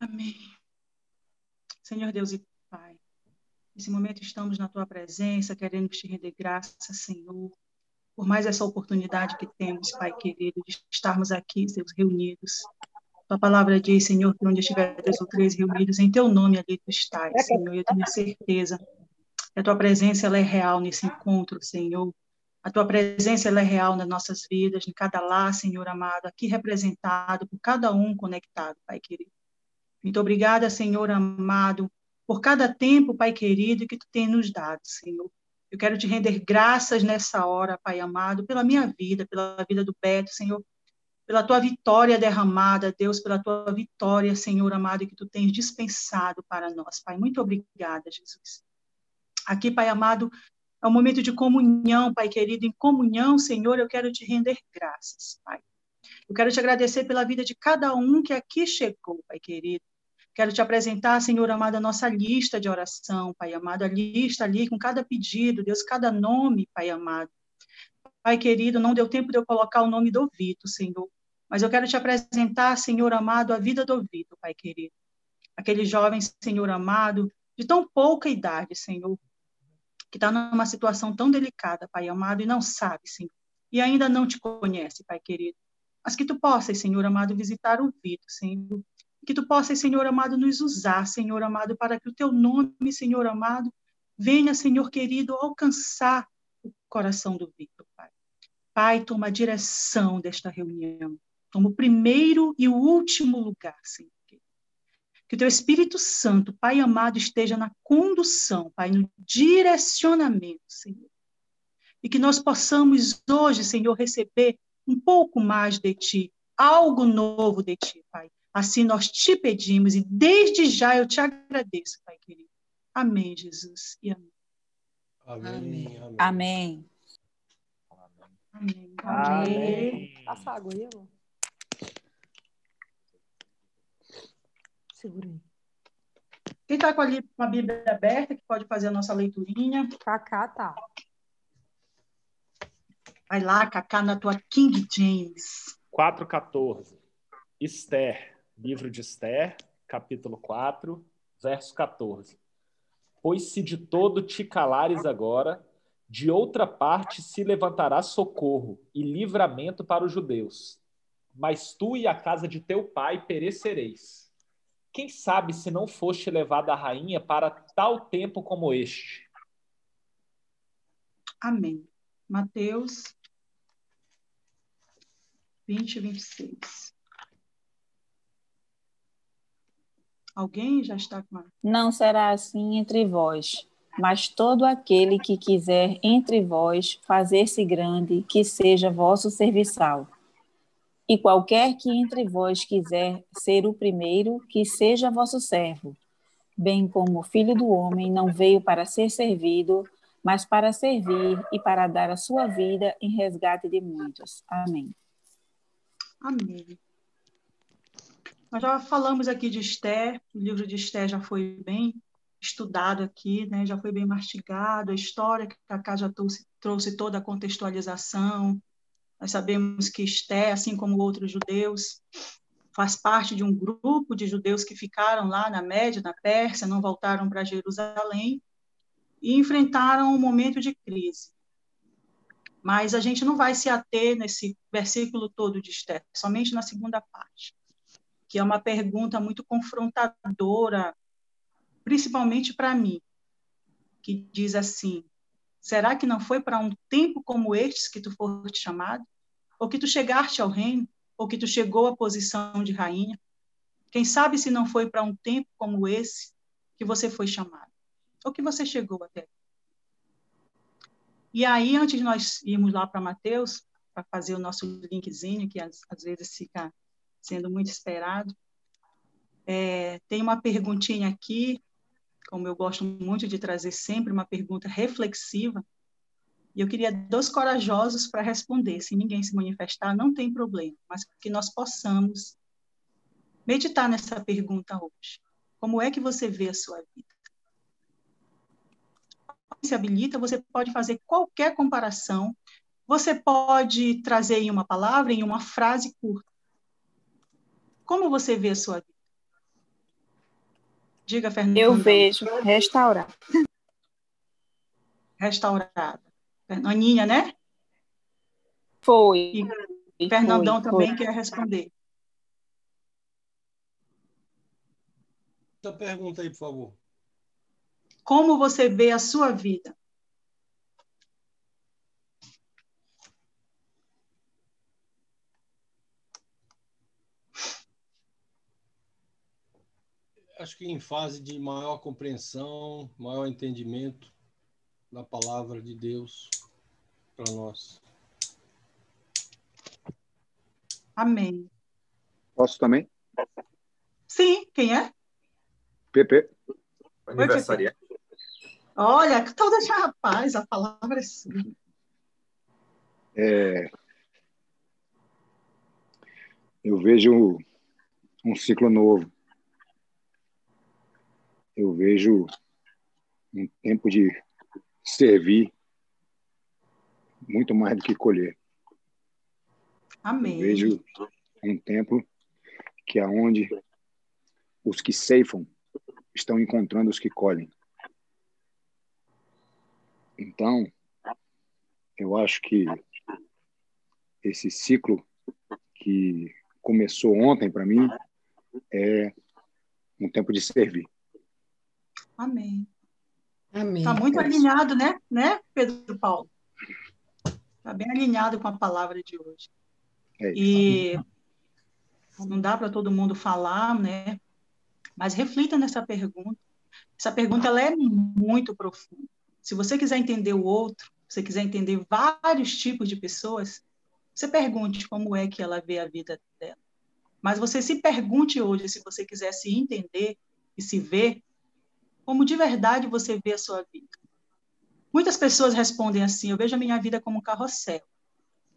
Amém. Senhor Deus e Pai, nesse momento estamos na tua presença, querendo te render graça, Senhor, por mais essa oportunidade que temos, Pai querido, de estarmos aqui, Deus, reunidos. Tua palavra diz, Senhor, que onde estiver dois ou três reunidos, em teu nome ali tu estás, Senhor, eu tenho certeza que a tua presença ela é real nesse encontro, Senhor. A tua presença ela é real nas nossas vidas, em cada lar, Senhor amado, aqui representado por cada um conectado, Pai querido. Muito obrigada, Senhor amado, por cada tempo, Pai querido, que tu tem nos dado, Senhor. Eu quero te render graças nessa hora, Pai amado, pela minha vida, pela vida do Beto, Senhor, pela tua vitória derramada, Deus, pela tua vitória, Senhor amado, que tu tens dispensado para nós, Pai. Muito obrigada, Jesus. Aqui, Pai amado, é um momento de comunhão, Pai querido. Em comunhão, Senhor, eu quero te render graças, Pai. Eu quero te agradecer pela vida de cada um que aqui chegou, Pai querido. Quero te apresentar, Senhor amado, a nossa lista de oração, Pai amado, a lista ali com cada pedido, Deus, cada nome, Pai amado. Pai querido, não deu tempo de eu colocar o nome do Vitor, Senhor, mas eu quero te apresentar, Senhor amado, a vida do Vitor, Pai querido. Aquele jovem, Senhor amado, de tão pouca idade, Senhor, que está numa situação tão delicada, Pai amado, e não sabe, Senhor, e ainda não te conhece, Pai querido. Mas que tu possas, Senhor amado, visitar o Vitor, Senhor, que tu possas, Senhor amado, nos usar, Senhor amado, para que o teu nome, Senhor amado, venha, Senhor querido, alcançar o coração do Victor, Pai. Pai, toma a direção desta reunião. Toma o primeiro e o último lugar, Senhor. Que o teu Espírito Santo, Pai amado, esteja na condução, Pai, no direcionamento, Senhor. E que nós possamos hoje, Senhor, receber um pouco mais de Ti, algo novo de Ti, Pai. Assim nós te pedimos e desde já eu te agradeço, Pai querido. Amém, Jesus. E amém. Amém. Amém. Amém. Amém. Passa água aí, amor. Segura aí. Quem está com, a Bíblia aberta, que pode fazer a nossa leiturinha. Cacá tá. Vai lá, Cacá, na tua King James. 4,14. Esther. Livro de Esther, capítulo 4, verso 14. Pois se de todo te calares agora, de outra parte se levantará socorro e livramento para os judeus. Mas tu e a casa de teu pai perecereis. Quem sabe se não foste levada a rainha para tal tempo como este? Amém. Mateus 20, 26. Alguém já está com a... Não será assim entre vós, mas todo aquele que quiser entre vós fazer-se grande, que seja vosso serviçal. E qualquer que entre vós quiser ser o primeiro, que seja vosso servo. Bem como o filho do homem não veio para ser servido, mas para servir e para dar a sua vida em resgate de muitos. Amém. Amém. Nós já falamos aqui de Esther, o livro de Esther já foi bem estudado aqui, né? já foi bem mastigado, a história que a Cacá já trouxe, trouxe toda a contextualização. Nós sabemos que Esther, assim como outros judeus, faz parte de um grupo de judeus que ficaram lá na Média, na Pérsia, não voltaram para Jerusalém e enfrentaram um momento de crise. Mas a gente não vai se ater nesse versículo todo de Esther, somente na segunda parte que é uma pergunta muito confrontadora, principalmente para mim, que diz assim: será que não foi para um tempo como este que tu foste chamado? Ou que tu chegaste ao reino? Ou que tu chegou à posição de rainha? Quem sabe se não foi para um tempo como esse que você foi chamado? Ou que você chegou até? E aí, antes de nós irmos lá para Mateus, para fazer o nosso linkzinho, que às, às vezes fica sendo muito esperado. É, tem uma perguntinha aqui, como eu gosto muito de trazer sempre uma pergunta reflexiva, e eu queria dois corajosos para responder. Se ninguém se manifestar, não tem problema, mas que nós possamos meditar nessa pergunta hoje. Como é que você vê a sua vida? Se habilita, você pode fazer qualquer comparação, você pode trazer em uma palavra, em uma frase curta. Como você vê a sua vida? Diga, Fernanda. Eu vejo restaurar. Restaurada. Aninha, né? Foi. E Fernandão foi, também foi. quer responder. Essa pergunta aí, por favor. Como você vê a sua vida? Acho que em fase de maior compreensão, maior entendimento da palavra de Deus para nós. Amém. Posso também? Sim, quem é? PP. Aniversariante. Olha, toda já rapaz, a palavra é sua. É, eu vejo um ciclo novo. Eu vejo um tempo de servir muito mais do que colher. Amém. Eu vejo um tempo que é onde os que ceifam estão encontrando os que colhem. Então, eu acho que esse ciclo que começou ontem para mim é um tempo de servir. Amém. Amém. Está muito alinhado, né? né, Pedro Paulo? Está bem alinhado com a palavra de hoje. É e não dá para todo mundo falar, né? Mas reflita nessa pergunta. Essa pergunta ela é muito profunda. Se você quiser entender o outro, se você quiser entender vários tipos de pessoas, você pergunte como é que ela vê a vida dela. Mas você se pergunte hoje, se você quiser se entender e se ver, como de verdade você vê a sua vida. Muitas pessoas respondem assim: eu vejo a minha vida como um carrossel.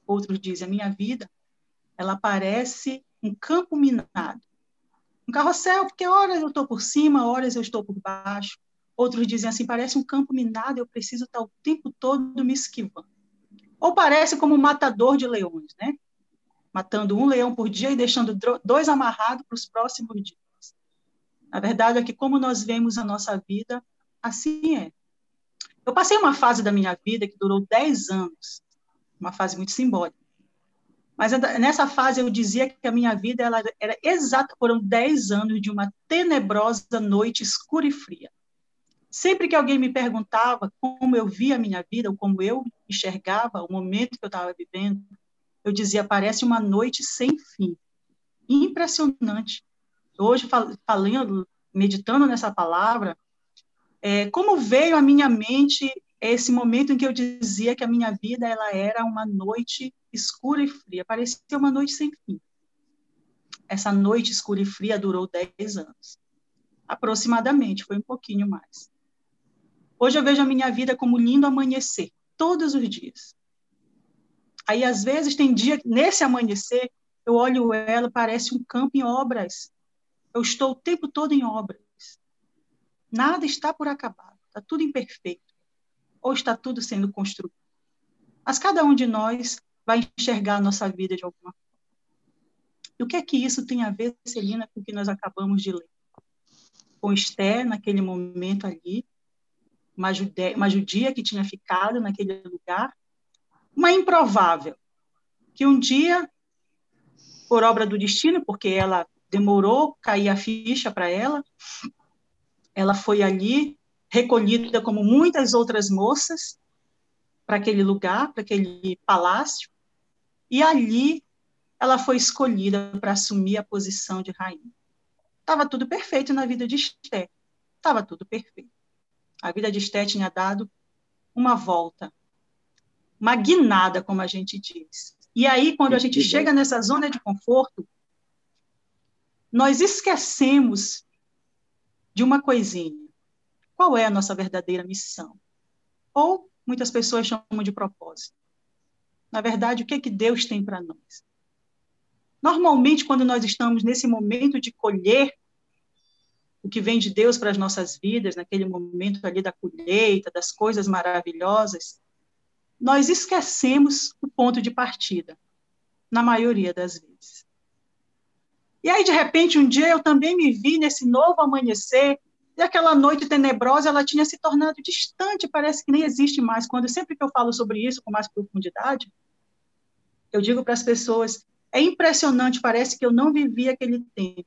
Outros dizem: a minha vida, ela parece um campo minado. Um carrossel, porque horas eu estou por cima, horas eu estou por baixo. Outros dizem assim: parece um campo minado, eu preciso estar o tempo todo me esquivando. Ou parece como um matador de leões, né? Matando um leão por dia e deixando dois amarrados para os próximos dias. A verdade é que, como nós vemos a nossa vida, assim é. Eu passei uma fase da minha vida que durou 10 anos, uma fase muito simbólica. Mas nessa fase eu dizia que a minha vida ela era exata, foram 10 anos de uma tenebrosa noite escura e fria. Sempre que alguém me perguntava como eu via a minha vida, ou como eu enxergava o momento que eu estava vivendo, eu dizia: parece uma noite sem fim. Impressionante. Hoje, falando, meditando nessa palavra, é, como veio à minha mente esse momento em que eu dizia que a minha vida ela era uma noite escura e fria, parecia uma noite sem fim. Essa noite escura e fria durou 10 anos, aproximadamente, foi um pouquinho mais. Hoje eu vejo a minha vida como lindo amanhecer, todos os dias. Aí, às vezes, tem dia, nesse amanhecer, eu olho ela, parece um campo em obras. Eu estou o tempo todo em obras. Nada está por acabar, está tudo imperfeito. Ou está tudo sendo construído. Mas cada um de nós vai enxergar a nossa vida de alguma forma. E o que é que isso tem a ver, Celina, com o que nós acabamos de ler? Com Esther, naquele momento ali, uma, judia, uma judia que tinha ficado naquele lugar, uma improvável, que um dia, por obra do destino, porque ela demorou cair a ficha para ela, ela foi ali recolhida como muitas outras moças para aquele lugar, para aquele palácio, e ali ela foi escolhida para assumir a posição de rainha. Estava tudo perfeito na vida de Esté, estava tudo perfeito. A vida de Esté tinha dado uma volta, uma guinada, como a gente diz. E aí, quando a gente chega nessa zona de conforto, nós esquecemos de uma coisinha. Qual é a nossa verdadeira missão? Ou muitas pessoas chamam de propósito. Na verdade, o que é que Deus tem para nós? Normalmente, quando nós estamos nesse momento de colher o que vem de Deus para as nossas vidas, naquele momento ali da colheita, das coisas maravilhosas, nós esquecemos o ponto de partida, na maioria das vezes. E aí, de repente, um dia eu também me vi nesse novo amanhecer, E aquela noite tenebrosa, ela tinha se tornado distante, parece que nem existe mais. Quando sempre que eu falo sobre isso com mais profundidade, eu digo para as pessoas, é impressionante, parece que eu não vivi aquele tempo.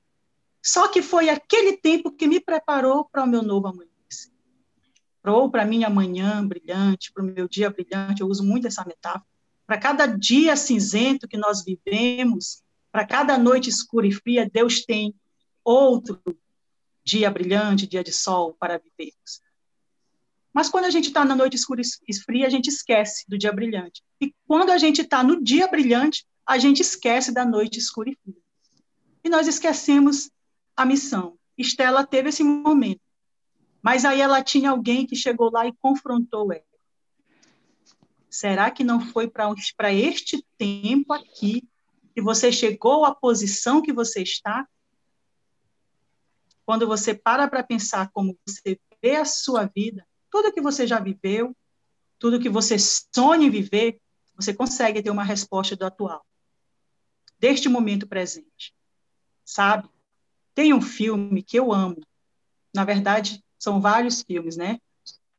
Só que foi aquele tempo que me preparou para o meu novo amanhecer. Ou para a minha manhã brilhante, para o meu dia brilhante, eu uso muito essa metáfora. Para cada dia cinzento que nós vivemos, para cada noite escura e fria, Deus tem outro dia brilhante, dia de sol para vivermos. Mas quando a gente está na noite escura e fria, a gente esquece do dia brilhante. E quando a gente está no dia brilhante, a gente esquece da noite escura e fria. E nós esquecemos a missão. Estela teve esse momento. Mas aí ela tinha alguém que chegou lá e confrontou ela. Será que não foi para este tempo aqui que você chegou à posição que você está? Quando você para para pensar como você vê a sua vida, tudo que você já viveu, tudo que você sonha em viver, você consegue ter uma resposta do atual, deste momento presente. Sabe? Tem um filme que eu amo. Na verdade, são vários filmes, né?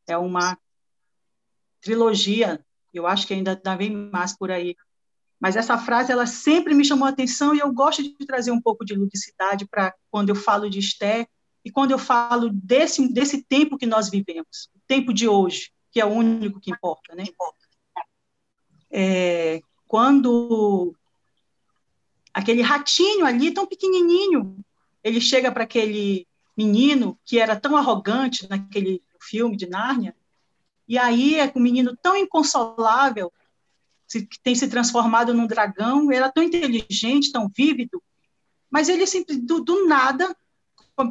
É uma trilogia, eu acho que ainda vem mais por aí. Mas essa frase, ela sempre me chamou a atenção e eu gosto de trazer um pouco de ludicidade para quando eu falo de Esther e quando eu falo desse, desse tempo que nós vivemos, o tempo de hoje, que é o único que importa, né? É, quando aquele ratinho ali, tão pequenininho, ele chega para aquele menino que era tão arrogante naquele filme de Nárnia, e aí é um menino tão inconsolável, que tem se transformado num dragão, era tão inteligente, tão vívido, mas ele sempre, do, do nada,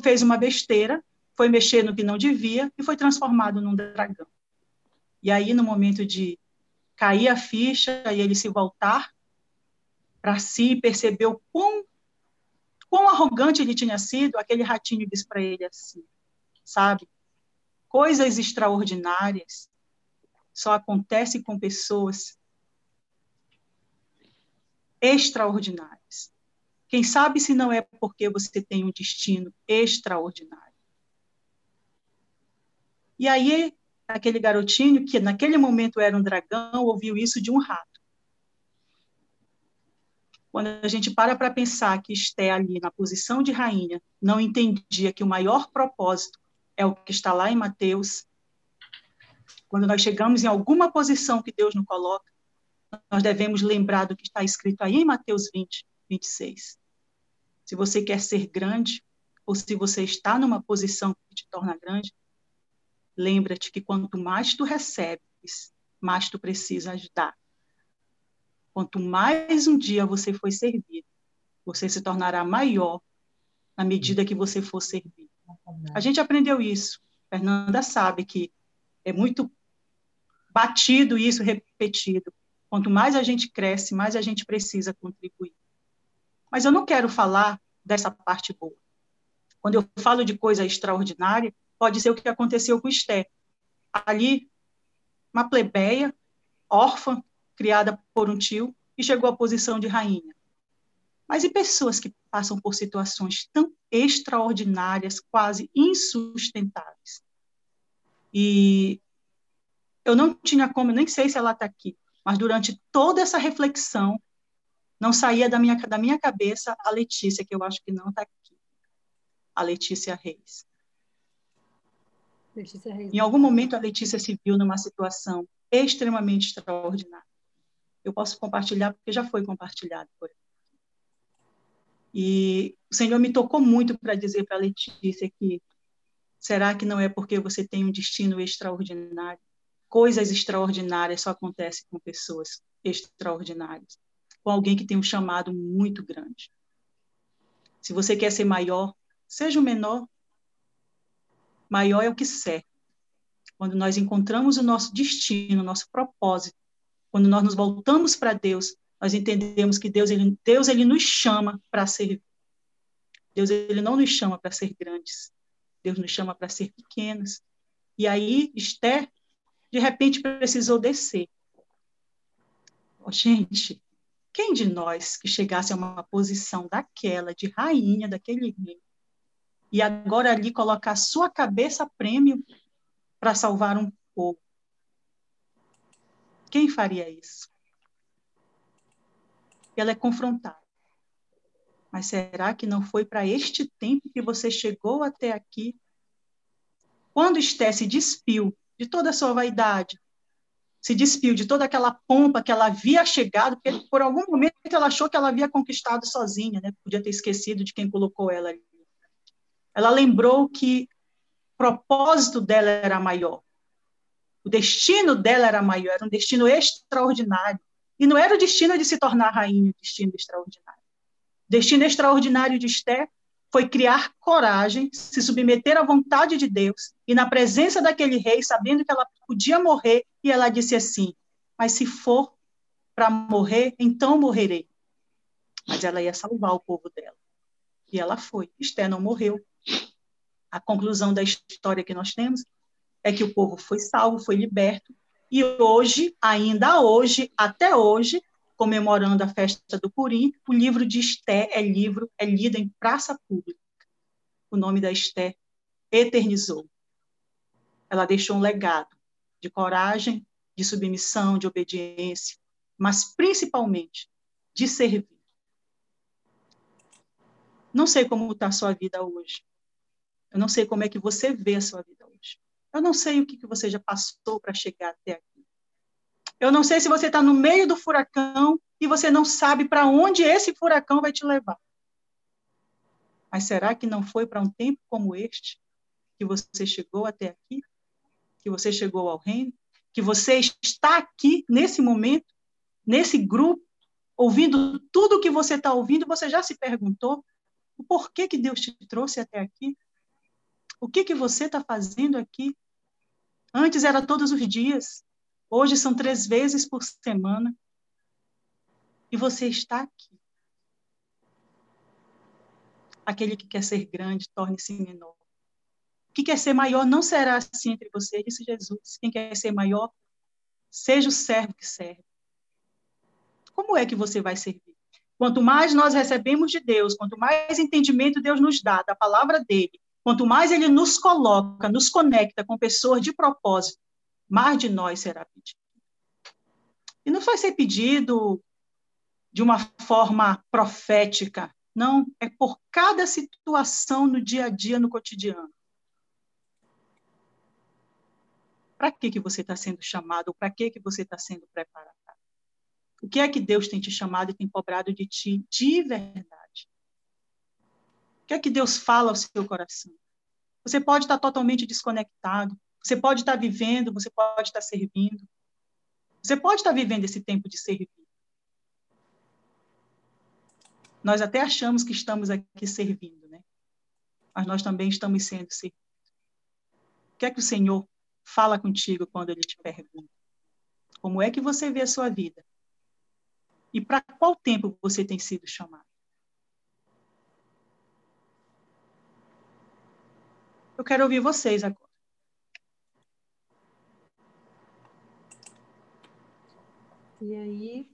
fez uma besteira, foi mexer no que não devia e foi transformado num dragão. E aí, no momento de cair a ficha e ele se voltar para si, percebeu quão quão arrogante ele tinha sido, aquele ratinho disse para ele assim, sabe? Coisas extraordinárias só acontecem com pessoas extraordinárias. Quem sabe se não é porque você tem um destino extraordinário. E aí, aquele garotinho, que naquele momento era um dragão, ouviu isso de um rato quando a gente para para pensar que Esté ali na posição de rainha não entendia que o maior propósito é o que está lá em Mateus, quando nós chegamos em alguma posição que Deus nos coloca, nós devemos lembrar do que está escrito aí em Mateus 20, 26. Se você quer ser grande, ou se você está numa posição que te torna grande, lembra-te que quanto mais tu recebes, mais tu precisas dar. Quanto mais um dia você foi servido, você se tornará maior na medida que você for servido. A gente aprendeu isso. Fernanda sabe que é muito batido isso, repetido. Quanto mais a gente cresce, mais a gente precisa contribuir. Mas eu não quero falar dessa parte boa. Quando eu falo de coisa extraordinária, pode ser o que aconteceu com Esther. Ali, uma plebeia, órfã, criada por um tio, e chegou à posição de rainha. Mas e pessoas que passam por situações tão extraordinárias, quase insustentáveis? E eu não tinha como, nem sei se ela está aqui, mas durante toda essa reflexão, não saía da minha, da minha cabeça a Letícia, que eu acho que não está aqui. A Letícia Reis. Letícia Reis. Em algum momento, a Letícia se viu numa situação extremamente extraordinária eu posso compartilhar porque já foi compartilhado por ele. E o Senhor me tocou muito para dizer para a Letícia que será que não é porque você tem um destino extraordinário? Coisas extraordinárias só acontecem com pessoas extraordinárias, com alguém que tem um chamado muito grande. Se você quer ser maior, seja o menor. Maior é o que serve. Quando nós encontramos o nosso destino, o nosso propósito, quando nós nos voltamos para Deus, nós entendemos que Deus ele, Deus ele nos chama para servir. Deus ele não nos chama para ser grandes. Deus nos chama para ser pequenos. E aí Esther de repente precisou descer. Oh, gente, quem de nós que chegasse a uma posição daquela de rainha daquele reino e agora ali colocar sua cabeça a prêmio para salvar um povo. Quem faria isso? Ela é confrontada. Mas será que não foi para este tempo que você chegou até aqui? Quando Esté se despiu de toda a sua vaidade, se despiu de toda aquela pompa que ela havia chegado, porque por algum momento ela achou que ela havia conquistado sozinha, né? Podia ter esquecido de quem colocou ela ali. Ela lembrou que o propósito dela era maior. O destino dela era maior, era um destino extraordinário. E não era o destino de se tornar rainha, o destino extraordinário. O destino extraordinário de Esther foi criar coragem, se submeter à vontade de Deus e na presença daquele rei, sabendo que ela podia morrer, e ela disse assim: Mas se for para morrer, então morrerei. Mas ela ia salvar o povo dela. E ela foi. Esther não morreu. A conclusão da história que nós temos é que o povo foi salvo, foi liberto, e hoje, ainda hoje, até hoje, comemorando a festa do Purim, o livro de Esté é livro, é lido em praça pública. O nome da Esté eternizou. Ela deixou um legado de coragem, de submissão, de obediência, mas principalmente de servir. Não sei como está a sua vida hoje. Eu não sei como é que você vê a sua vida hoje. Eu não sei o que, que você já passou para chegar até aqui. Eu não sei se você está no meio do furacão e você não sabe para onde esse furacão vai te levar. Mas será que não foi para um tempo como este que você chegou até aqui? Que você chegou ao reino? Que você está aqui nesse momento, nesse grupo, ouvindo tudo o que você está ouvindo? Você já se perguntou o porquê que Deus te trouxe até aqui? O que que você está fazendo aqui? Antes era todos os dias, hoje são três vezes por semana. E você está aqui. Aquele que quer ser grande, torne-se menor. O que quer ser maior não será assim entre você, disse Jesus. Quem quer ser maior, seja o servo que serve. Como é que você vai servir? Quanto mais nós recebemos de Deus, quanto mais entendimento Deus nos dá da palavra dele, Quanto mais ele nos coloca, nos conecta com pessoas de propósito, mais de nós será pedido. E não vai ser pedido de uma forma profética, não, é por cada situação no dia a dia, no cotidiano. Para que, que você está sendo chamado? Para que, que você está sendo preparado? O que é que Deus tem te chamado e tem cobrado de ti de verdade? O que é que Deus fala ao seu coração? Você pode estar totalmente desconectado, você pode estar vivendo, você pode estar servindo. Você pode estar vivendo esse tempo de servir. Nós até achamos que estamos aqui servindo, né? Mas nós também estamos sendo servidos. O que é que o Senhor fala contigo quando ele te pergunta? Como é que você vê a sua vida? E para qual tempo você tem sido chamado? Eu quero ouvir vocês agora. E aí,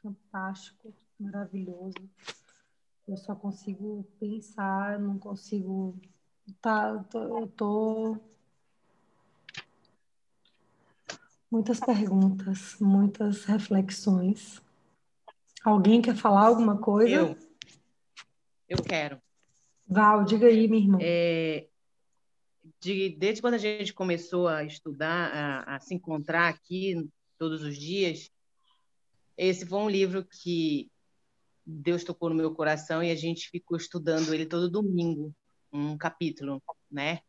fantástico, maravilhoso. Eu só consigo pensar, não consigo. Tá, tô, eu tô. Muitas perguntas, muitas reflexões. Alguém quer falar alguma coisa? Eu. Eu quero. Val, diga aí, minha irmã. É, de, desde quando a gente começou a estudar, a, a, se encontrar aqui todos os dias, esse foi um livro que Deus tocou no meu coração e a gente ficou estudando ele todo domingo, um capítulo, né?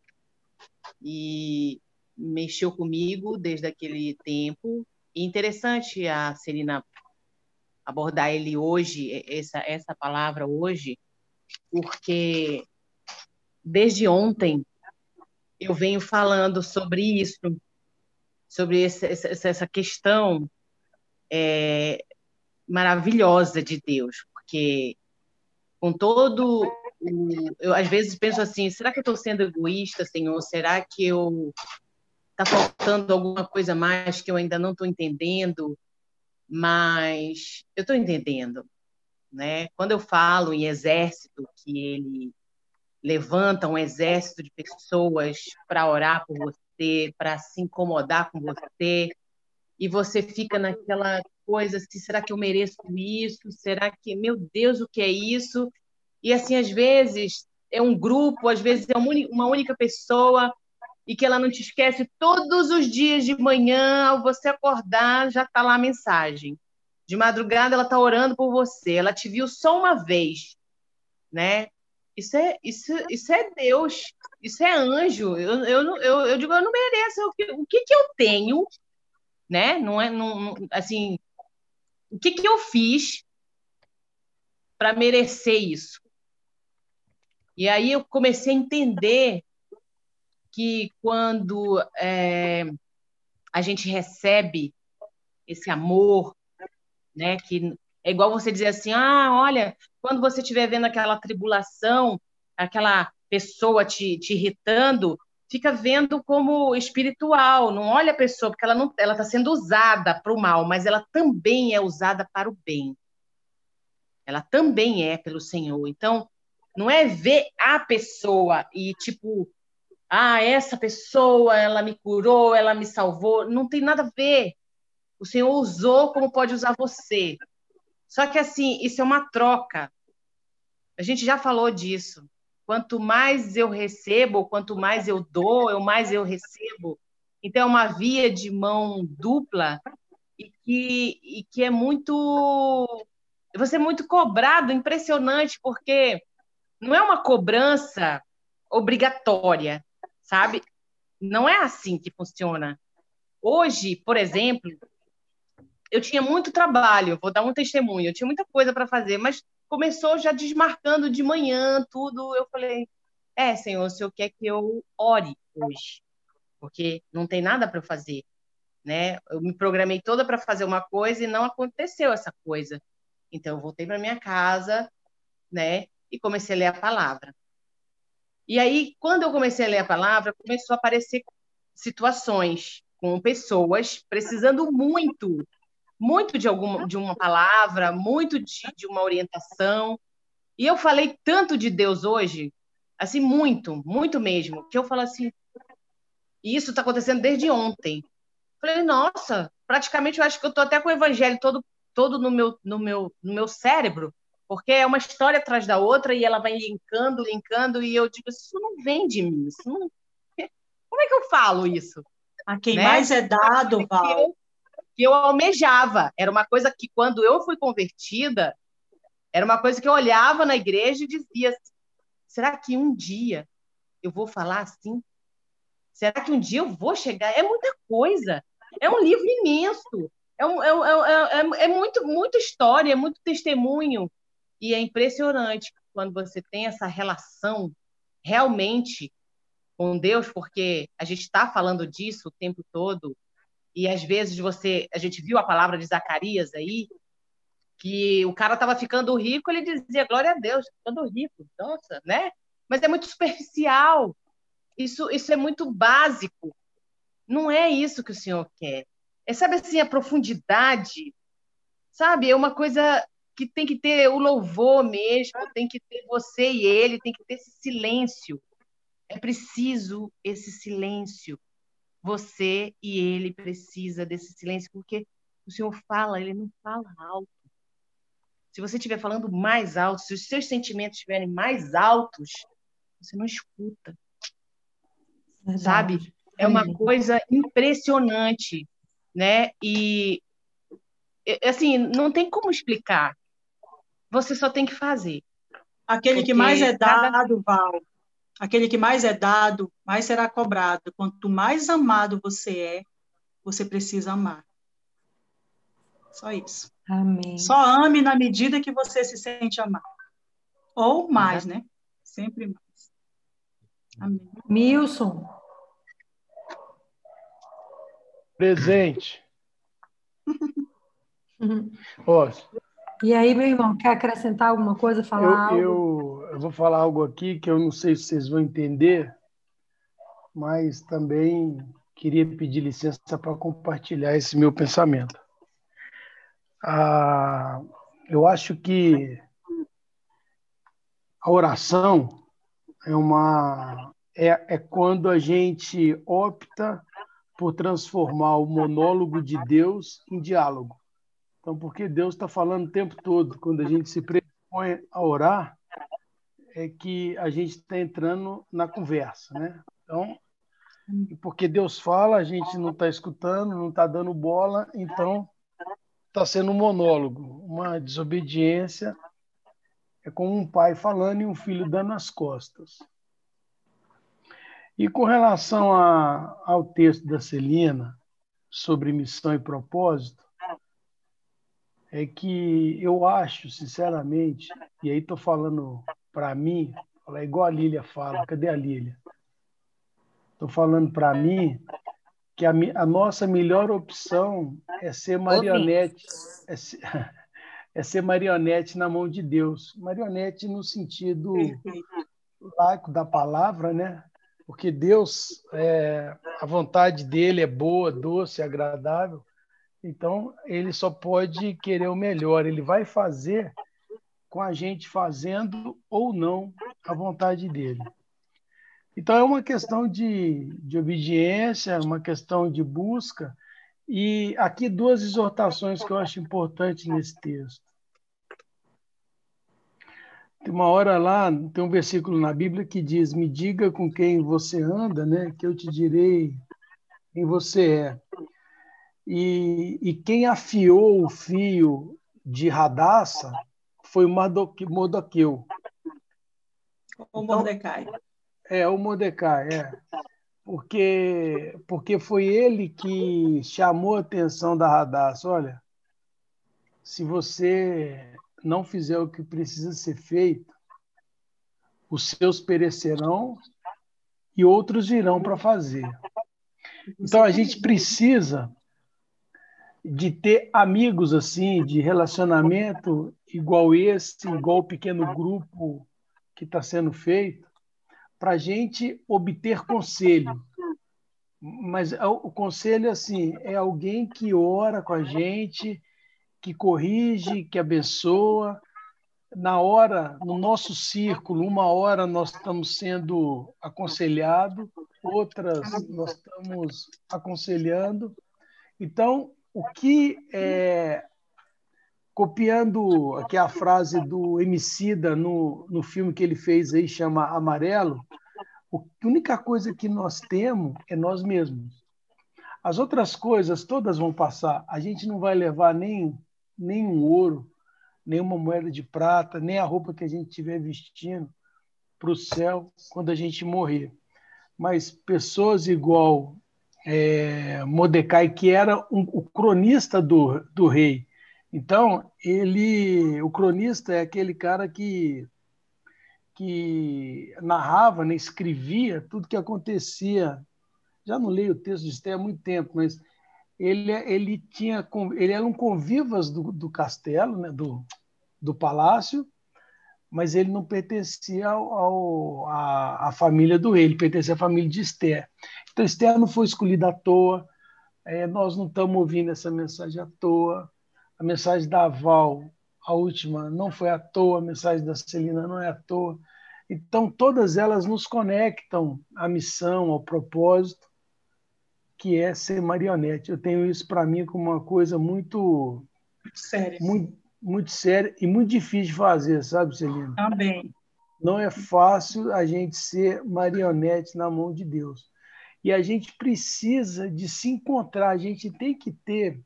E mexeu comigo desde aquele tempo. E interessante a Celina abordar ele hoje, essa, essa palavra hoje, porque desde ontem eu venho falando sobre isso, sobre esse, essa questão é, maravilhosa de Deus, porque com todo eu às vezes penso assim, será que eu estou sendo egoísta, Senhor? Será que eu está faltando alguma coisa mais que eu ainda não estou entendendo? Mas eu estou entendendo, né? Quando eu falo em exército, que ele levanta um exército de pessoas para orar por você, para se incomodar com você, e você fica naquela coisa assim, será que eu mereço isso? Será que, meu Deus, o que é isso? E assim, às vezes é um grupo, às vezes é uma única pessoa, e que ela não te esquece todos os dias de manhã, ao você acordar, já está lá a mensagem. De madrugada ela está orando por você, ela te viu só uma vez, né? Isso é, isso, isso é Deus, isso é anjo. Eu, eu, eu, eu digo, eu não mereço. O que, o que, que eu tenho, né? Não é, não, assim, o que, que eu fiz para merecer isso? E aí eu comecei a entender que quando é, a gente recebe esse amor, né, que é igual você dizer assim, ah, olha, quando você estiver vendo aquela tribulação, aquela pessoa te, te irritando, fica vendo como espiritual, não olha a pessoa, porque ela não ela está sendo usada para o mal, mas ela também é usada para o bem. Ela também é pelo Senhor. Então, não é ver a pessoa e tipo, ah, essa pessoa, ela me curou, ela me salvou, não tem nada a ver. O Senhor usou como pode usar você. Só que assim, isso é uma troca. A gente já falou disso. Quanto mais eu recebo, quanto mais eu dou, eu mais eu recebo. Então é uma via de mão dupla e que, e que é muito você é muito cobrado, impressionante, porque não é uma cobrança obrigatória, sabe? Não é assim que funciona. Hoje, por exemplo, eu tinha muito trabalho, vou dar um testemunho, eu tinha muita coisa para fazer, mas começou já desmarcando de manhã, tudo. Eu falei: É, Senhor, o Senhor quer que eu ore hoje, porque não tem nada para eu fazer. Né? Eu me programei toda para fazer uma coisa e não aconteceu essa coisa. Então, eu voltei para minha casa, né? E comecei a ler a palavra. E aí, quando eu comecei a ler a palavra, começou a aparecer situações com pessoas precisando muito muito de alguma de uma palavra, muito de, de uma orientação. E eu falei tanto de Deus hoje, assim, muito, muito mesmo, que eu falo assim, e isso está acontecendo desde ontem. Falei, nossa, praticamente eu acho que eu estou até com o evangelho todo, todo no, meu, no, meu, no meu cérebro, porque é uma história atrás da outra e ela vai linkando, linkando, e eu digo, isso não vem de mim, isso não... como é que eu falo isso? A quem né? mais é dado, Val, que eu almejava. Era uma coisa que, quando eu fui convertida, era uma coisa que eu olhava na igreja e dizia: será que um dia eu vou falar assim? Será que um dia eu vou chegar? É muita coisa. É um livro imenso. É, um, é, é, é, é muito, muita história, é muito testemunho. E é impressionante quando você tem essa relação realmente com Deus, porque a gente está falando disso o tempo todo, e às vezes você, a gente viu a palavra de Zacarias aí, que o cara estava ficando rico, ele dizia glória a Deus, ficando rico, nossa, né? Mas é muito superficial. Isso, isso é muito básico. Não é isso que o Senhor quer. É sabe assim a profundidade, sabe? É uma coisa que tem que ter o louvor mesmo, tem que ter você e ele, tem que ter esse silêncio. É preciso esse silêncio você e ele precisa desse silêncio, porque o Senhor fala, ele não fala alto. Se você estiver falando mais alto, se os seus sentimentos estiverem mais altos, você não escuta. Verdade. Sabe? É uma coisa impressionante, né? E assim, não tem como explicar. Você só tem que fazer. Aquele Porque que mais é dado, Val, Aquele que mais é dado, mais será cobrado. Quanto mais amado você é, você precisa amar. Só isso. Amém. Só ame na medida que você se sente amado. Ou mais, né? Sempre mais. Amém. Milson. Presente. Ó, e aí, meu irmão, quer acrescentar alguma coisa, falar eu, algo? Eu, eu vou falar algo aqui que eu não sei se vocês vão entender, mas também queria pedir licença para compartilhar esse meu pensamento. Ah, eu acho que a oração, é uma é, é quando a gente opta por transformar o monólogo de Deus em diálogo. Então, porque Deus está falando o tempo todo, quando a gente se propõe a orar, é que a gente está entrando na conversa, né? Então, porque Deus fala, a gente não está escutando, não está dando bola, então está sendo um monólogo, uma desobediência. É como um pai falando e um filho dando as costas. E com relação a, ao texto da Celina sobre missão e propósito, é que eu acho, sinceramente, e aí estou falando para mim, é igual a Lília fala, cadê a Lília? Estou falando para mim que a, a, nossa melhor opção é ser marionete, é ser, é ser marionete na mão de Deus. Marionete no sentido laico da palavra, né? porque Deus, é, a vontade dele é boa, doce, agradável, então ele só pode querer o melhor, ele vai fazer com a gente fazendo ou não a vontade dele. Então é uma questão de, de obediência, uma questão de busca, e aqui duas exortações que eu acho importantes nesse texto. Tem uma hora lá, tem um versículo na Bíblia que diz: Me diga com quem você anda, né, que eu te direi quem você é. E, e quem afiou o fio de Radassa foi o Modoqueu. O Mordecai. Então, é, o Mordecai, é. Porque, porque foi ele que chamou a atenção da Radassa. Olha, se você não fizer o que precisa ser feito, os seus perecerão e outros virão para fazer. Então a gente precisa de ter amigos assim, de relacionamento igual esse, igual o pequeno grupo que está sendo feito, para a gente obter conselho. Mas o conselho assim é alguém que ora com a gente, que corrige, que abençoa. Na hora, no nosso círculo, uma hora nós estamos sendo aconselhados, outras nós estamos aconselhando. Então, o que é, copiando aqui a frase do Emicida no, no filme que ele fez aí, chama Amarelo, a única coisa que nós temos é nós mesmos. As outras coisas todas vão passar. A gente não vai levar nem nem um ouro, nem uma moeda de prata, nem a roupa que a gente estiver vestindo para o céu quando a gente morrer. Mas pessoas igual é, que era um, o cronista do, do rei. Então, ele, o cronista é aquele cara que, que narrava, né, escrevia tudo que acontecia. Já não leio o texto de Esther há muito tempo, mas ele, ele tinha ele era um convivas do, do castelo, né, do, do palácio, mas ele não pertencia ao, ao, à, à família do rei, ele pertencia à família de Esther. Então, Esther não foi escolhida à toa, é, nós não estamos ouvindo essa mensagem à toa, a mensagem da Val, a última, não foi à toa, a mensagem da Celina não é à toa. Então, todas elas nos conectam à missão, ao propósito, que é ser marionete. Eu tenho isso para mim como uma coisa muito séria, muito, muito séria e muito difícil de fazer, sabe, Celina? Também. Não é fácil a gente ser marionete na mão de Deus. E a gente precisa de se encontrar, a gente tem que ter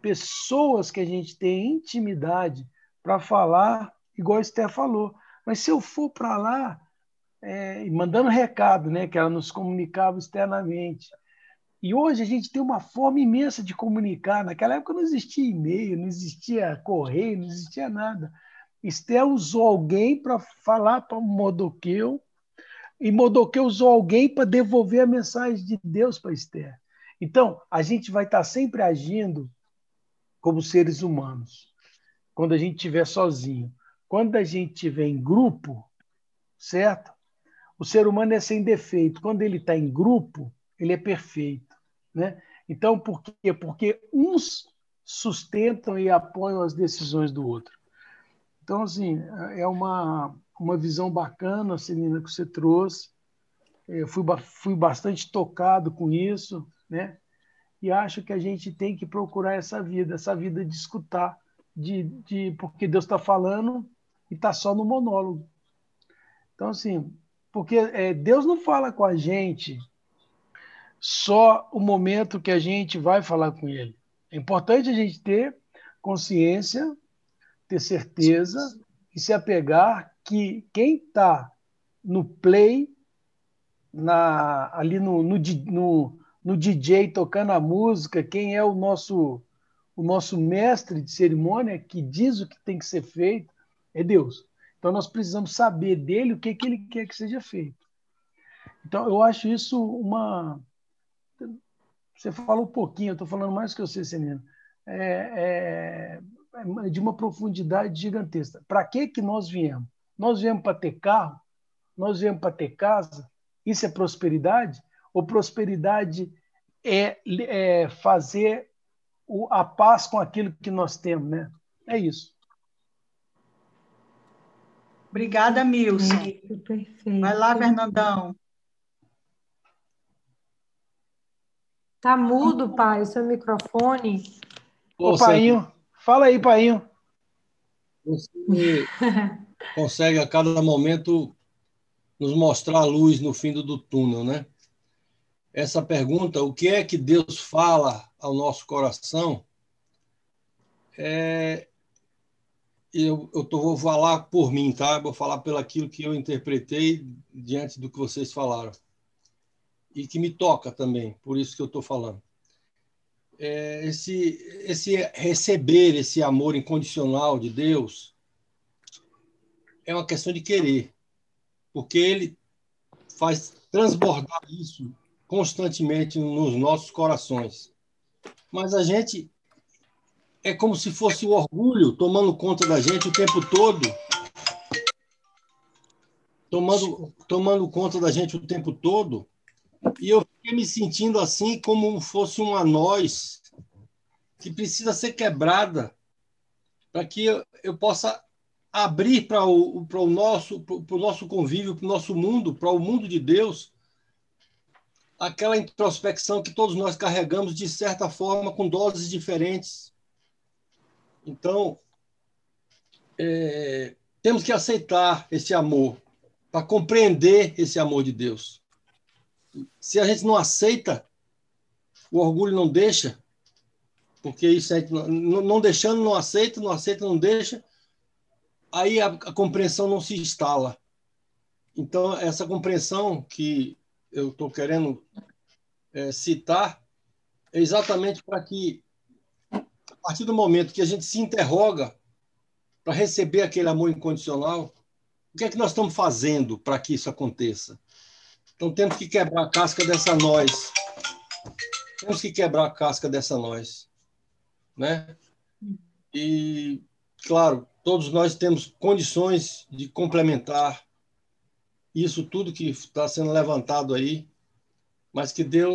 pessoas que a gente tem intimidade para falar, igual a Esther falou. Mas se eu for para lá, é, mandando recado, né, que ela nos comunicava externamente, e hoje a gente tem uma forma imensa de comunicar. Naquela época não existia e-mail, não existia correio, não existia nada. Esther usou alguém para falar para Modoqueu, e Modoqueu usou alguém para devolver a mensagem de Deus para Esther. Então, a gente vai estar sempre agindo como seres humanos, quando a gente estiver sozinho. Quando a gente estiver em grupo, certo? O ser humano é sem defeito. Quando ele está em grupo, ele é perfeito. Né? Então, por quê? Porque uns sustentam e apoiam as decisões do outro. Então, assim, é uma, uma visão bacana, Celina, que você trouxe. Eu fui, fui bastante tocado com isso, né? E acho que a gente tem que procurar essa vida, essa vida de escutar, de, de porque Deus está falando e está só no monólogo. Então, assim, porque é, Deus não fala com a gente só o momento que a gente vai falar com Ele. É importante a gente ter consciência, ter certeza e se apegar que quem está no play, na, ali no, no, no, no DJ tocando a música, quem é o nosso, o nosso mestre de cerimônia que diz o que tem que ser feito, é Deus. Então nós precisamos saber dele o que, que ele quer que seja feito. Então eu acho isso uma. Você falou um pouquinho, eu estou falando mais que você, Senina. É, é, é de uma profundidade gigantesca. Para que, que nós viemos? Nós viemos para ter carro? Nós viemos para ter casa? Isso é prosperidade? Ou prosperidade é, é fazer o, a paz com aquilo que nós temos, né? É isso. Obrigada, Milson. Perfeito. Vai lá, Fernandão. Tá mudo, pai, o seu microfone. Ô, Painho, fala aí, Painho. Você consegue a cada momento nos mostrar a luz no fim do túnel, né? Essa pergunta, o que é que Deus fala ao nosso coração? É, eu, eu tô, vou falar por mim, tá? Vou falar pelo aquilo que eu interpretei diante do que vocês falaram. E que me toca também, por isso que eu estou falando. É, esse, esse receber esse amor incondicional de Deus é uma questão de querer, porque Ele faz transbordar isso constantemente nos nossos corações. Mas a gente é como se fosse o orgulho tomando conta da gente o tempo todo. Tomando, tomando conta da gente o tempo todo. E eu fiquei me sentindo assim como fosse uma noz que precisa ser quebrada para que eu, eu possa abrir para o, o nosso, para o nosso convívio, para o nosso mundo, para o mundo de Deus, aquela introspecção que todos nós carregamos de certa forma com doses diferentes então, é, temos que aceitar esse amor, para compreender esse amor de Deus. Se a gente não aceita, o orgulho não deixa, porque isso é, não, não deixando, não aceita, não aceita, não deixa, aí a, a compreensão não se instala. Então, essa compreensão que eu estou querendo é, citar é exatamente para que a partir do momento que a gente se interroga para receber aquele amor incondicional, o que é que nós estamos fazendo para que isso aconteça? Então temos que quebrar a casca dessa nós. Temos que quebrar a casca dessa nós, né? E claro, todos nós temos condições de complementar isso tudo que está sendo levantado aí, mas que Deus